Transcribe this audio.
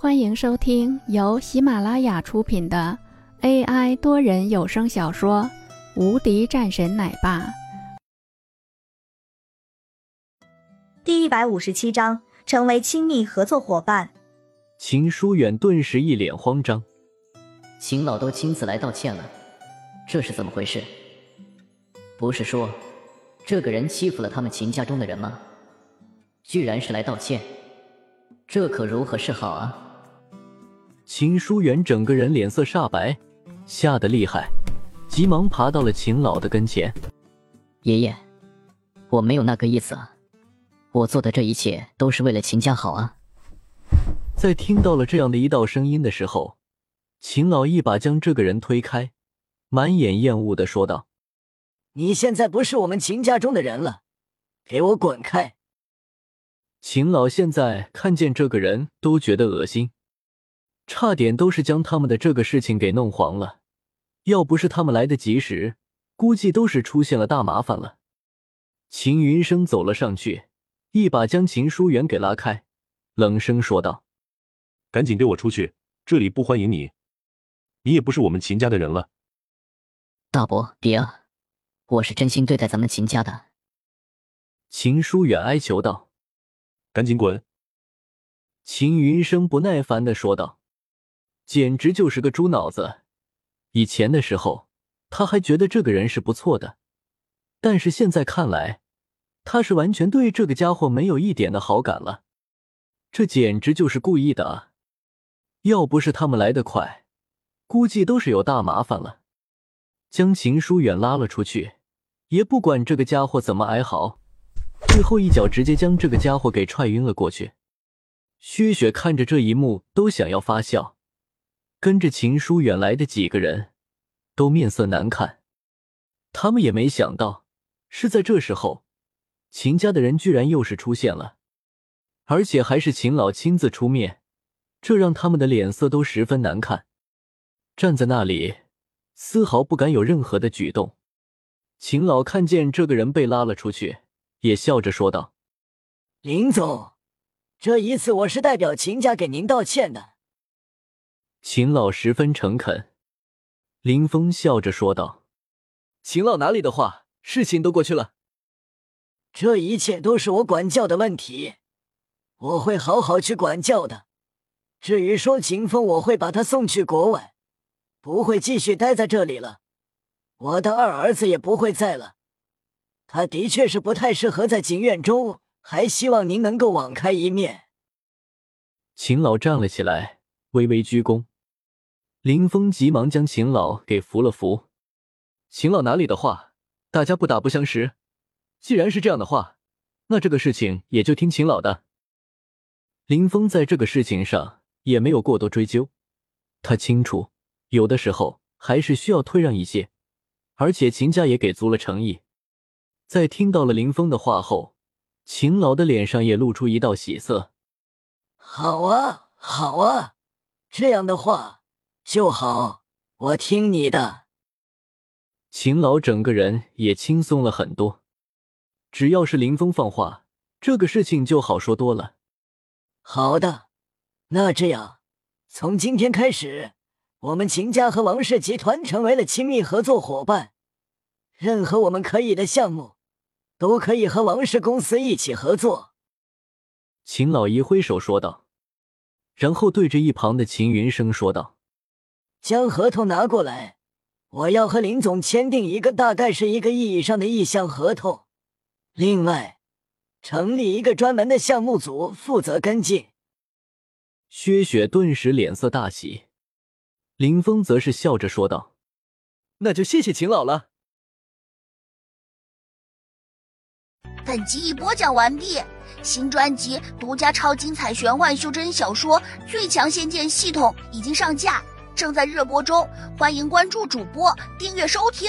欢迎收听由喜马拉雅出品的 AI 多人有声小说《无敌战神奶爸》第一百五十七章，成为亲密合作伙伴。秦书远顿时一脸慌张，秦老都亲自来道歉了，这是怎么回事？不是说这个人欺负了他们秦家中的人吗？居然是来道歉，这可如何是好啊？秦书远整个人脸色煞白，吓得厉害，急忙爬到了秦老的跟前。爷爷，我没有那个意思啊，我做的这一切都是为了秦家好啊。在听到了这样的一道声音的时候，秦老一把将这个人推开，满眼厌恶的说道：“你现在不是我们秦家中的人了，给我滚开！”秦老现在看见这个人都觉得恶心。差点都是将他们的这个事情给弄黄了，要不是他们来得及时，估计都是出现了大麻烦了。秦云生走了上去，一把将秦书远给拉开，冷声说道：“赶紧给我出去，这里不欢迎你，你也不是我们秦家的人了。”大伯，别啊，我是真心对待咱们秦家的。”秦书远哀求道。“赶紧滚！”秦云生不耐烦的说道。简直就是个猪脑子！以前的时候，他还觉得这个人是不错的，但是现在看来，他是完全对这个家伙没有一点的好感了。这简直就是故意的啊！要不是他们来得快，估计都是有大麻烦了。将秦书远拉了出去，也不管这个家伙怎么哀嚎，最后一脚直接将这个家伙给踹晕了过去。薛雪看着这一幕，都想要发笑。跟着秦书远来的几个人，都面色难看。他们也没想到，是在这时候，秦家的人居然又是出现了，而且还是秦老亲自出面，这让他们的脸色都十分难看，站在那里，丝毫不敢有任何的举动。秦老看见这个人被拉了出去，也笑着说道：“林总，这一次我是代表秦家给您道歉的。”秦老十分诚恳，林峰笑着说道：“秦老哪里的话，事情都过去了。这一切都是我管教的问题，我会好好去管教的。至于说秦风，我会把他送去国外，不会继续待在这里了。我的二儿子也不会在了，他的确是不太适合在景院中，还希望您能够网开一面。”秦老站了起来，微微鞠躬。林峰急忙将秦老给扶了扶。秦老哪里的话，大家不打不相识。既然是这样的话，那这个事情也就听秦老的。林峰在这个事情上也没有过多追究，他清楚，有的时候还是需要退让一些。而且秦家也给足了诚意。在听到了林峰的话后，秦老的脸上也露出一道喜色。好啊，好啊，这样的话。就好，我听你的。秦老整个人也轻松了很多，只要是林峰放话，这个事情就好说多了。好的，那这样，从今天开始，我们秦家和王氏集团成为了亲密合作伙伴，任何我们可以的项目，都可以和王氏公司一起合作。秦老一挥手说道，然后对着一旁的秦云生说道。将合同拿过来，我要和林总签订一个大概是一个亿以上的意向合同。另外，成立一个专门的项目组负责跟进。薛雪顿时脸色大喜，林峰则是笑着说道：“那就谢谢秦老了。”本集已播讲完毕，新专辑独家超精彩玄幻修真小说《最强仙剑系统》已经上架。正在热播中，欢迎关注主播，订阅收听。